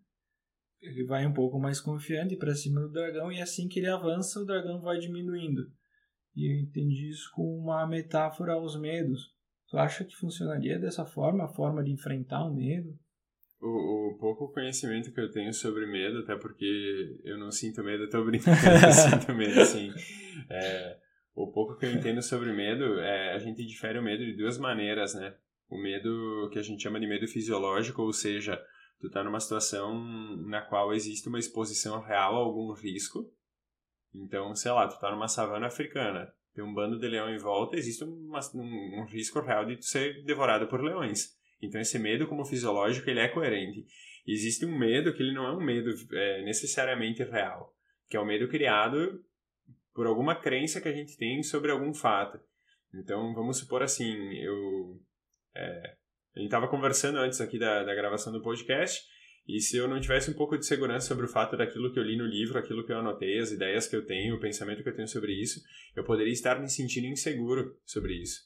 A: Ele vai um pouco mais confiante para cima do dragão e assim que ele avança, o dragão vai diminuindo. E eu entendi isso como uma metáfora aos medos. Tu acha que funcionaria dessa forma, a forma de enfrentar o medo?
B: O, o, pouco conhecimento que eu tenho sobre medo, até porque eu não sinto medo, eu tô brincando, eu sinto medo, assim. É, o pouco que eu entendo sobre medo, é, a gente difere o medo de duas maneiras, né? O medo que a gente chama de medo fisiológico, ou seja, tu tá numa situação na qual existe uma exposição real a algum risco, então, sei lá, tu tá numa savana africana, tem um bando de leão em volta, existe uma, um, um, risco real de tu ser devorado por leões. Então, esse medo, como fisiológico, ele é coerente. Existe um medo que ele não é um medo é, necessariamente real, que é o um medo criado por alguma crença que a gente tem sobre algum fato. Então, vamos supor assim, eu... É, a gente estava conversando antes aqui da, da gravação do podcast, e se eu não tivesse um pouco de segurança sobre o fato daquilo que eu li no livro, aquilo que eu anotei, as ideias que eu tenho, o pensamento que eu tenho sobre isso, eu poderia estar me sentindo inseguro sobre isso.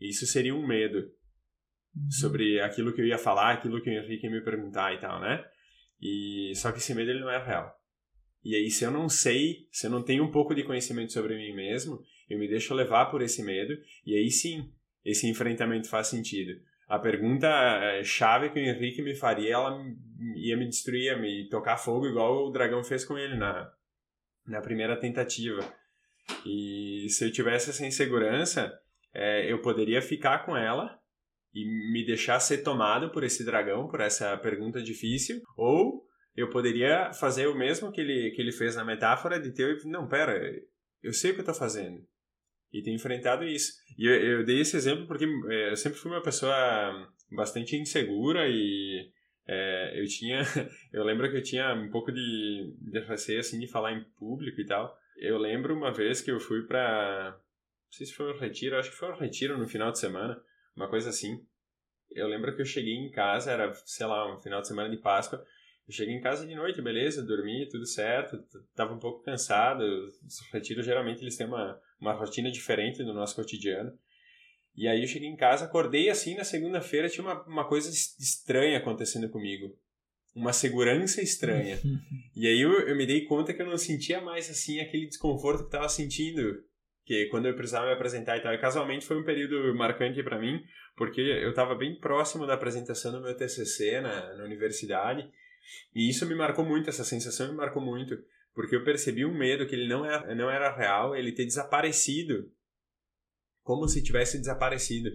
B: E isso seria um medo uhum. sobre aquilo que eu ia falar, aquilo que o Henrique ia me perguntar e tal, né? E só que esse medo ele não é real. E aí se eu não sei, se eu não tenho um pouco de conhecimento sobre mim mesmo, eu me deixo levar por esse medo e aí sim, esse enfrentamento faz sentido a pergunta eh, chave que o Henrique me faria, ela ia me destruir, ia me tocar fogo, igual o dragão fez com ele na, na primeira tentativa. E se eu tivesse essa insegurança, é, eu poderia ficar com ela e me deixar ser tomado por esse dragão, por essa pergunta difícil, ou eu poderia fazer o mesmo que ele, que ele fez na metáfora de ter, não, pera, eu sei o que eu estou fazendo e tem enfrentado isso. E eu, eu dei esse exemplo porque é, eu sempre fui uma pessoa bastante insegura e é, eu tinha, eu lembro que eu tinha um pouco de, de receio assim de falar em público e tal. Eu lembro uma vez que eu fui para, não sei se foi um retiro, acho que foi um retiro no final de semana, uma coisa assim. Eu lembro que eu cheguei em casa, era, sei lá, um final de semana de Páscoa, eu cheguei em casa de noite, beleza, dormi, tudo certo, tava um pouco cansado. Os retiros geralmente eles têm uma, uma rotina diferente do nosso cotidiano. E aí eu cheguei em casa, acordei assim na segunda-feira, tinha uma, uma coisa estranha acontecendo comigo. Uma segurança estranha. e aí eu, eu me dei conta que eu não sentia mais assim aquele desconforto que estava sentindo que quando eu precisava me apresentar e tal. E casualmente foi um período marcante para mim, porque eu estava bem próximo da apresentação do meu TCC na, na universidade e isso me marcou muito, essa sensação me marcou muito, porque eu percebi um medo que ele não era, não era real, ele ter desaparecido, como se tivesse desaparecido.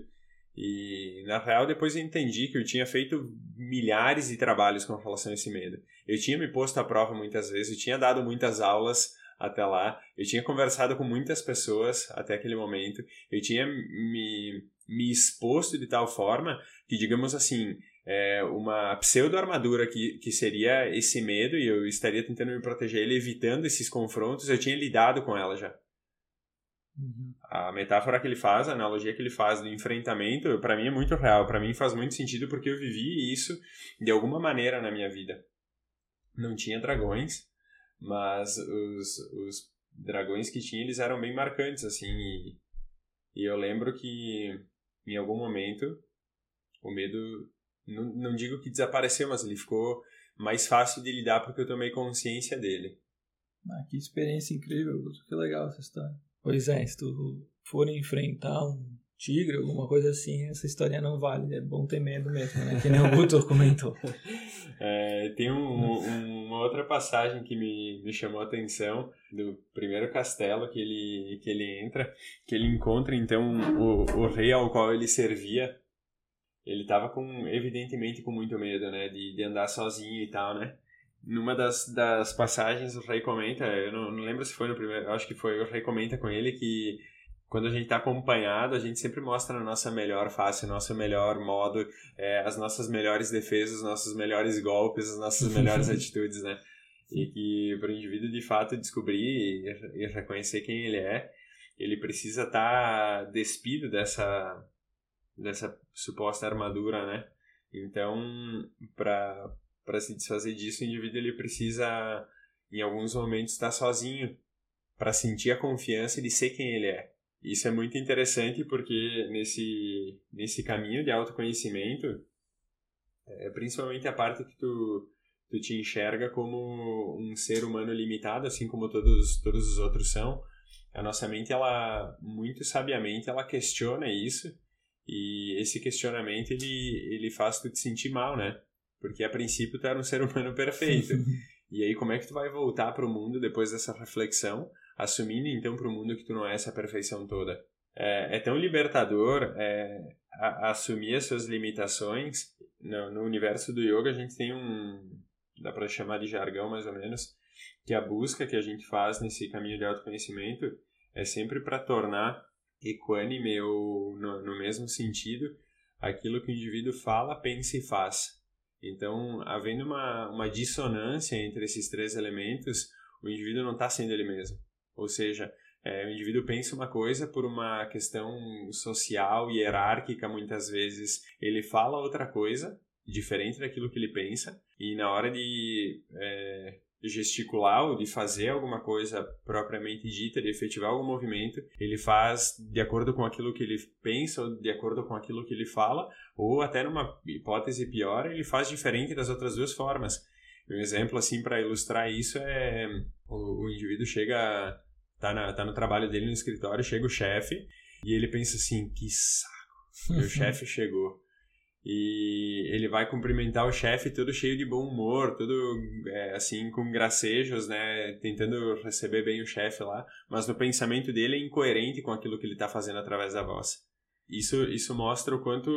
B: E na real, depois eu entendi que eu tinha feito milhares de trabalhos com relação a esse medo. Eu tinha me posto à prova muitas vezes, eu tinha dado muitas aulas até lá, eu tinha conversado com muitas pessoas até aquele momento, eu tinha me, me exposto de tal forma que, digamos assim, é, uma pseudo-armadura que, que seria esse medo e eu estaria tentando me proteger ele, evitando esses confrontos, eu tinha lidado com ela já. Uhum. A metáfora que ele faz, a analogia que ele faz do enfrentamento, para mim é muito real, para mim faz muito sentido porque eu vivi isso de alguma maneira na minha vida. Não tinha dragões, mas os, os dragões que tinha, eles eram bem marcantes, assim, e, e eu lembro que em algum momento o medo, não, não digo que desapareceu, mas ele ficou mais fácil de lidar porque eu tomei consciência dele.
A: Ah, que experiência incrível, que legal essa história. Pois é, se tu for enfrentar um tigre, alguma coisa assim, essa história não vale. É bom ter medo mesmo, né? Que nem o Guto comentou.
B: É, tem um, um, uma outra passagem que me, me chamou a atenção do primeiro castelo que ele, que ele entra, que ele encontra então o, o rei ao qual ele servia. Ele estava com, evidentemente, com muito medo, né? De, de andar sozinho e tal, né? numa das, das passagens o rei comenta, eu não, não lembro se foi no primeiro, acho que foi, o rei comenta com ele que quando a gente está acompanhado, a gente sempre mostra a nossa melhor face, o nosso melhor modo, é, as nossas melhores defesas, os nossos melhores golpes, as nossas melhores atitudes, né? E que para o indivíduo de fato descobrir e, e, reconhecer quem ele é, ele precisa estar tá despido dessa, dessa suposta armadura, né? Então, para se desfazer disso, o indivíduo ele precisa, em alguns momentos, estar sozinho para sentir a confiança de ser quem ele é. Isso é muito interessante porque nesse, nesse caminho de autoconhecimento, é principalmente a parte que tu, tu te enxerga como um ser humano limitado, assim como todos, todos os outros são, a nossa mente, ela, muito sabiamente, ela questiona isso e esse questionamento, ele, ele faz tu te sentir mal, né? Porque a princípio tu era um ser humano perfeito. e aí como é que tu vai voltar para o mundo depois dessa reflexão, assumindo então para o mundo que tu não é essa perfeição toda? É, é tão libertador é, a, a assumir as suas limitações. No, no universo do yoga a gente tem um, dá para chamar de jargão mais ou menos, que a busca que a gente faz nesse caminho de autoconhecimento é sempre para tornar equânime ou no, no mesmo sentido aquilo que o indivíduo fala, pensa e faz. Então, havendo uma, uma dissonância entre esses três elementos, o indivíduo não está sendo ele mesmo. Ou seja, é, o indivíduo pensa uma coisa por uma questão social e hierárquica, muitas vezes ele fala outra coisa, diferente daquilo que ele pensa, e na hora de é, gesticular ou de fazer alguma coisa propriamente dita, de efetivar algum movimento, ele faz de acordo com aquilo que ele pensa ou de acordo com aquilo que ele fala, ou até numa hipótese pior, ele faz diferente das outras duas formas. Um exemplo assim para ilustrar isso é o, o indivíduo chega tá, na, tá no trabalho dele no escritório, chega o chefe e ele pensa assim, que saco, meu chefe chegou e ele vai cumprimentar o chefe todo cheio de bom humor, todo é, assim com gracejos, né, tentando receber bem o chefe lá, mas no pensamento dele é incoerente com aquilo que ele está fazendo através da voz. Isso isso mostra o quanto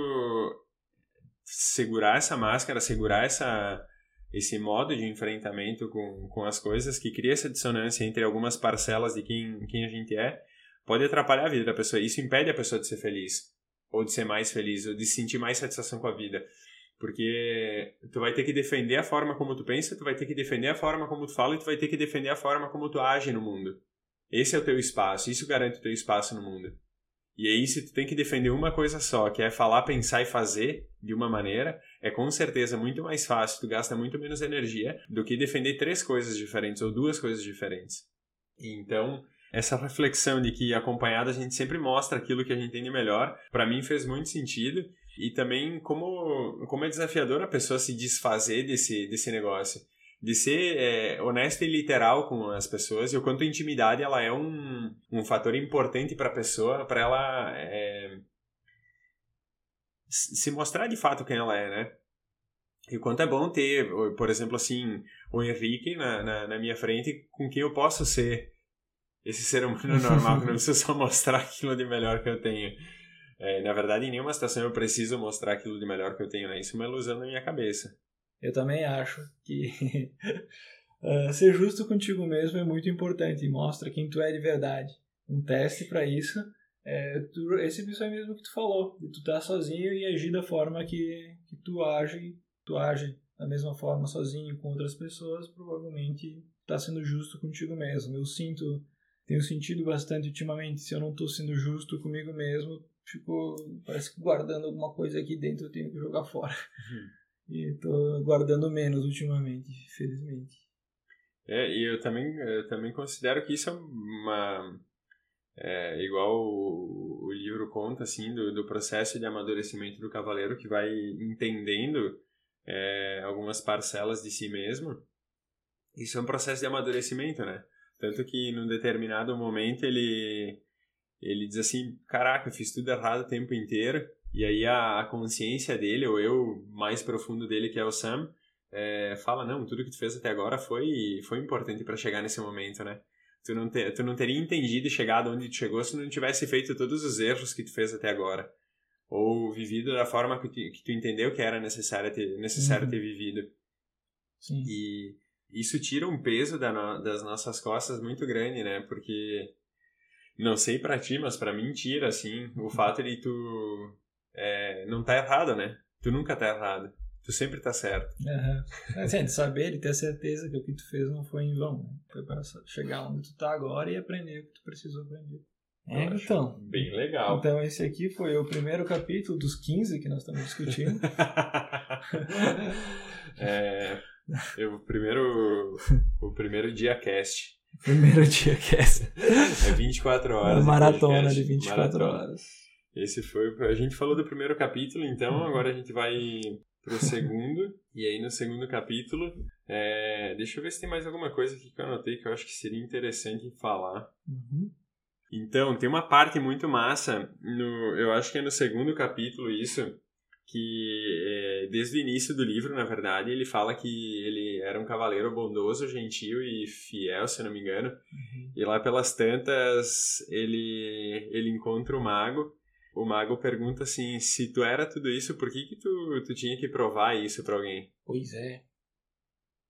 B: segurar essa máscara, segurar essa esse modo de enfrentamento com, com as coisas que cria essa dissonância entre algumas parcelas de quem, quem a gente é, pode atrapalhar a vida da pessoa. Isso impede a pessoa de ser feliz ou de ser mais feliz, ou de sentir mais satisfação com a vida. Porque tu vai ter que defender a forma como tu pensa, tu vai ter que defender a forma como tu fala e tu vai ter que defender a forma como tu age no mundo. Esse é o teu espaço, isso garante o teu espaço no mundo. E aí, se tu tem que defender uma coisa só, que é falar, pensar e fazer de uma maneira, é com certeza muito mais fácil, tu gasta muito menos energia do que defender três coisas diferentes ou duas coisas diferentes. Então, essa reflexão de que acompanhada a gente sempre mostra aquilo que a gente tem de melhor, para mim fez muito sentido. E também como, como é desafiador a pessoa se desfazer desse, desse negócio. De ser é, honesta e literal com as pessoas e o quanto a intimidade ela é um, um fator importante para a pessoa, para ela é, se mostrar de fato quem ela é, né? E o quanto é bom ter, por exemplo, assim, o Henrique na, na, na minha frente com quem eu posso ser esse ser humano normal que não precisa só mostrar aquilo de melhor que eu tenho. É, na verdade, em nenhuma situação eu preciso mostrar aquilo de melhor que eu tenho, né? Isso é uma ilusão na minha cabeça.
A: Eu também acho que uh, ser justo contigo mesmo é muito importante. Mostra quem tu é de verdade. Um teste para isso é tu, esse episódio mesmo que tu falou, de tu estar tá sozinho e agir da forma que, que tu age, tu age da mesma forma sozinho com outras pessoas, provavelmente está sendo justo contigo mesmo. Eu sinto, tenho sentido bastante ultimamente, se eu não estou sendo justo comigo mesmo, fico, parece que guardando alguma coisa aqui dentro eu tenho que jogar fora. Uhum. E estou guardando menos ultimamente, felizmente.
B: É, e eu também, eu também considero que isso é uma. É, igual o, o, livro conta, assim, do, do processo de amadurecimento do cavaleiro que vai entendendo é, algumas parcelas de si mesmo. Isso é um processo de amadurecimento, né? Tanto que num determinado momento ele, ele diz assim: Caraca, eu fiz tudo errado o tempo inteiro. E aí a, a consciência dele, ou eu mais profundo dele, que é o Sam, é, fala: Não, tudo que tu fez até agora foi, foi importante para chegar nesse momento, né? Tu não, te, tu não teria entendido e chegado onde tu chegou se não tivesse feito todos os erros que tu fez até agora ou vivido da forma que tu, que tu entendeu que era necessário ter, necessário uhum. ter vivido.
A: Sim.
B: E isso tira um peso da no, das nossas costas muito grande, né? Porque não sei para ti, mas para mim tira assim o fato de tu é, não tá errado, né? Tu nunca tá errado. Tu sempre tá certo.
A: Uhum. Assim, de saber e ter certeza que o que tu fez não foi em vão. Né? Foi para chegar onde tu tá agora e aprender o que tu precisou aprender. É, então.
B: Bem legal.
A: Então, esse aqui foi o primeiro capítulo dos 15 que nós estamos discutindo.
B: é, eu, o primeiro, o primeiro dia cast.
A: Primeiro dia cast.
B: É 24 horas.
A: Uma maratona de 24 maratona. horas.
B: Esse foi. A gente falou do primeiro capítulo, então uhum. agora a gente vai pro segundo. e aí no segundo capítulo. É, deixa eu ver se tem mais alguma coisa aqui que eu anotei que eu acho que seria interessante falar.
A: Uhum.
B: Então, tem uma parte muito massa, no, eu acho que é no segundo capítulo isso, que é, desde o início do livro, na verdade, ele fala que ele era um cavaleiro bondoso, gentil e fiel, se não me engano. Uhum. E lá pelas tantas, ele, ele encontra o mago. O mago pergunta assim, se tu era tudo isso, por que que tu, tu tinha que provar isso para alguém?
A: Pois é.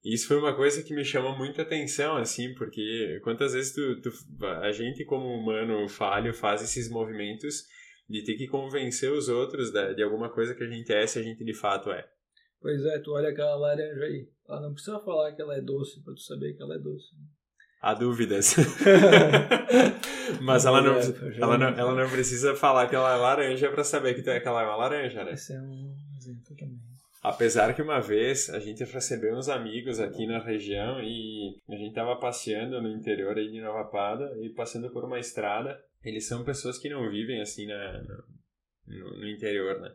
B: Isso foi uma coisa que me chamou muita atenção, assim, porque quantas vezes tu, tu, a gente, como humano falho, faz esses movimentos de ter que convencer os outros de, de alguma coisa que a gente é se a gente de fato é.
A: Pois é, tu olha aquela laranja aí. Ela não precisa falar que ela é doce para tu saber que ela é doce.
B: Há dúvidas. Mas ela não, é, ela, não, ela não precisa falar que ela é laranja para saber que, que ela é uma laranja, né?
A: Esse é um exemplo também.
B: Apesar que uma vez a gente recebeu uns amigos aqui na região e a gente tava passeando no interior aí de Nova Pada e passando por uma estrada. Eles são pessoas que não vivem assim na, no, no interior, né?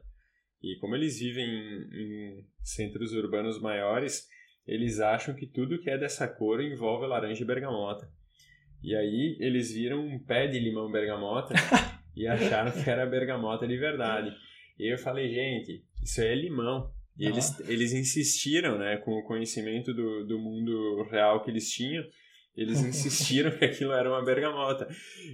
B: E como eles vivem em, em centros urbanos maiores, eles acham que tudo que é dessa cor envolve laranja e bergamota. E aí eles viram um pé de limão bergamota e acharam que era bergamota de verdade. E eu falei, gente, isso aí é limão. E eles, eles insistiram, né, com o conhecimento do, do mundo real que eles tinham, eles insistiram que aquilo era uma bergamota.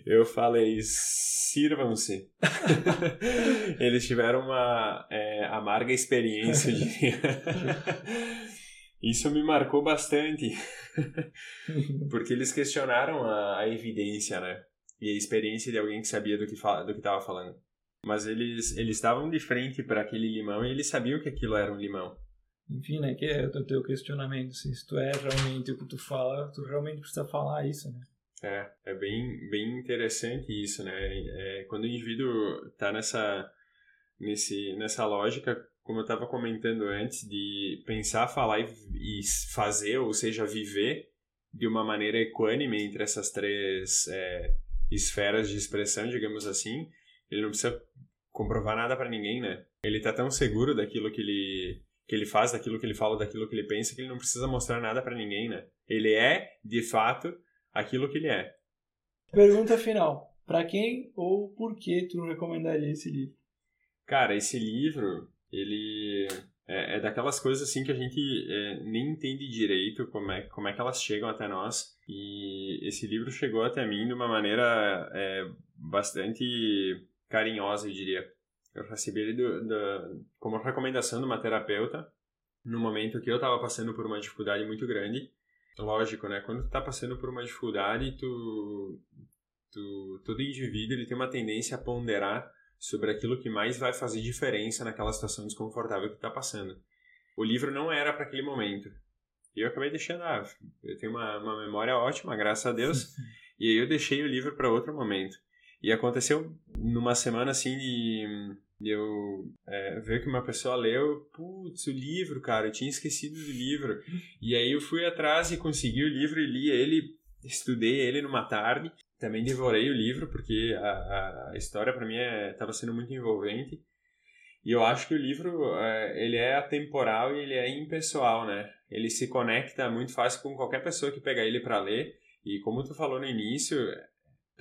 B: Eu falei, sirvam-se. eles tiveram uma é, amarga experiência. De... Isso me marcou bastante. Porque eles questionaram a, a, evidência, né? E a experiência de alguém que sabia do que estava falando. Mas eles eles estavam de frente para aquele limão e eles sabiam que aquilo era um limão.
A: Enfim, né, que é o teu questionamento, se tu é realmente o que tu fala, tu realmente precisa falar isso, né?
B: É, é bem, bem interessante isso, né? É, quando o indivíduo está nessa, nesse, nessa lógica, como eu estava comentando antes, de pensar, falar e, e, fazer, ou seja, viver de uma maneira equânime entre essas três é, esferas de expressão, digamos assim, ele não precisa comprovar nada para ninguém, né? Ele tá tão seguro daquilo que ele que ele faz, daquilo que ele fala, daquilo que ele pensa, que ele não precisa mostrar nada para ninguém, né? Ele é, de fato, aquilo que ele é.
A: Pergunta final: para quem ou por que tu recomendaria esse livro?
B: Cara, esse livro, ele é, é daquelas coisas assim que a gente é, nem entende direito como é, como é que elas chegam até nós. E esse livro chegou até mim de uma maneira é, bastante carinhosa, eu diria. Eu recebi ele do, do, como recomendação de uma terapeuta no momento que eu estava passando por uma dificuldade muito grande. Lógico, né? Quando tu tá passando por uma dificuldade, tu, tu todo indivíduo ele tem uma tendência a ponderar
C: sobre aquilo que mais vai fazer diferença naquela situação desconfortável que está passando. O livro não era para aquele momento. E eu acabei deixando, ah, eu tenho uma, uma memória ótima, graças a Deus, e aí eu deixei o livro para outro momento. E aconteceu numa semana assim de, de eu é, ver que uma pessoa leu, putz, o livro, cara, eu tinha esquecido do livro. E aí eu fui atrás e consegui o livro e li ele, estudei ele numa tarde. Também devorei o livro porque a, a história para mim estava é, sendo muito envolvente. E eu acho que o livro é, ele é atemporal e ele é impessoal, né? Ele se conecta muito fácil com qualquer pessoa que pegar ele para ler. E como tu falou no início,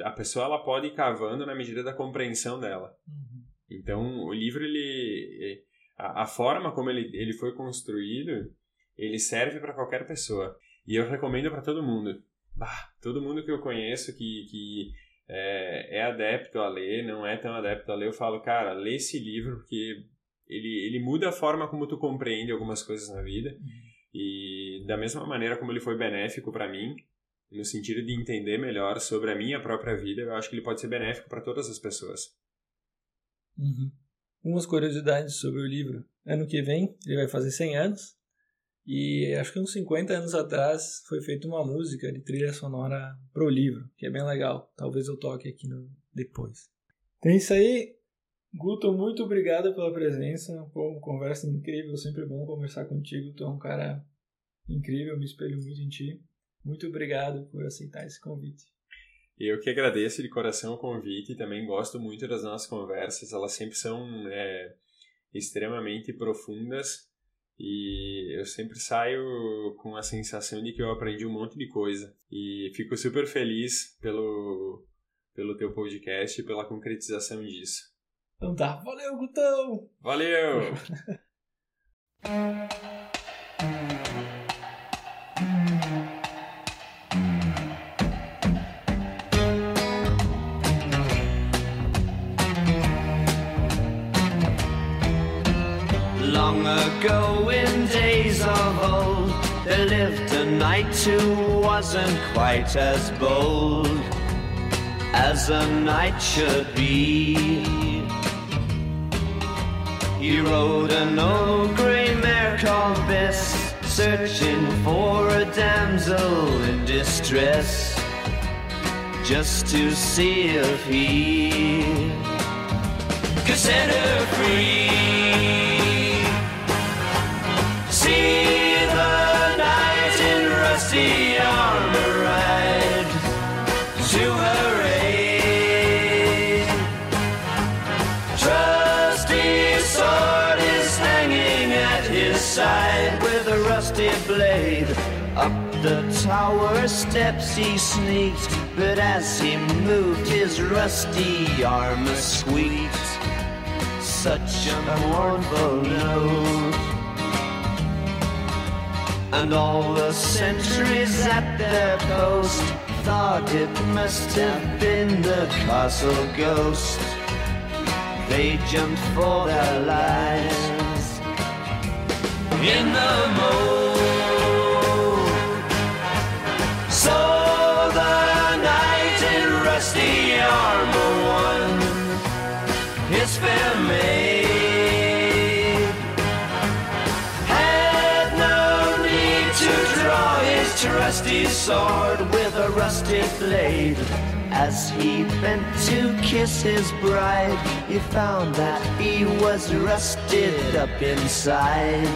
C: a pessoa ela pode ir cavando na medida da compreensão dela. Uhum. Então, o livro, ele, a, a, forma como ele, ele foi construído, ele serve para qualquer pessoa. E eu recomendo para todo mundo. Bah, todo mundo que eu conheço que, que é, é, adepto a ler, não é tão adepto a ler, eu falo, cara, lê esse livro porque ele, ele muda a forma como tu compreende algumas coisas na vida. E da mesma maneira como ele foi benéfico para mim, no sentido de entender melhor sobre a minha própria vida, eu acho que ele pode ser benéfico para todas as pessoas.
A: Uhum. Umas curiosidades sobre o livro. Ano que vem ele vai fazer 100 anos e acho que uns 50 anos atrás foi feita uma música de trilha sonora pro livro, que é bem legal. Talvez eu toque aqui no depois. Então é isso aí. Guto, muito obrigado pela presença. Pô, uma conversa incrível, sempre bom conversar contigo. Tu é um cara incrível, me espelho muito em ti. Muito obrigado por aceitar esse convite.
C: Eu que agradeço de coração o convite e também gosto muito das nossas conversas. Elas sempre são é, extremamente profundas e eu sempre saio com a sensação de que eu aprendi um monte de coisa. E fico super feliz pelo, pelo teu podcast e pela concretização disso.
A: Então tá, valeu, Gutão!
C: Valeu! ago in days of old. There lived a knight who wasn't quite as bold As a knight should be. He rode an old grey mare called Bess Searching for a damsel in distress Just to see if he could set her free the knight in rusty armor to array Trusty sword is hanging at his side with a rusty blade Up the tower steps he sneaked, but as he moved, his rusty armor squeaked. Such a mournful note. And all the sentries at their post thought it must have been the castle ghost. They jumped for their lives in the moat. So the knight in rusty armor won his maid. Trusty sword with a rusty blade. As he bent to kiss his bride, he found that he was rusted up inside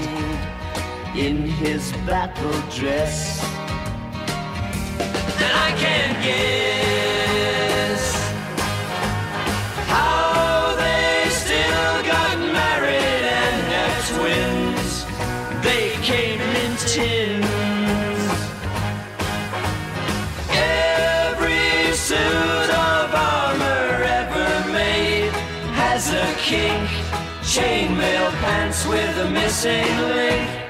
C: in his battle dress. And I can't guess kink. Chainmail pants with a missing link.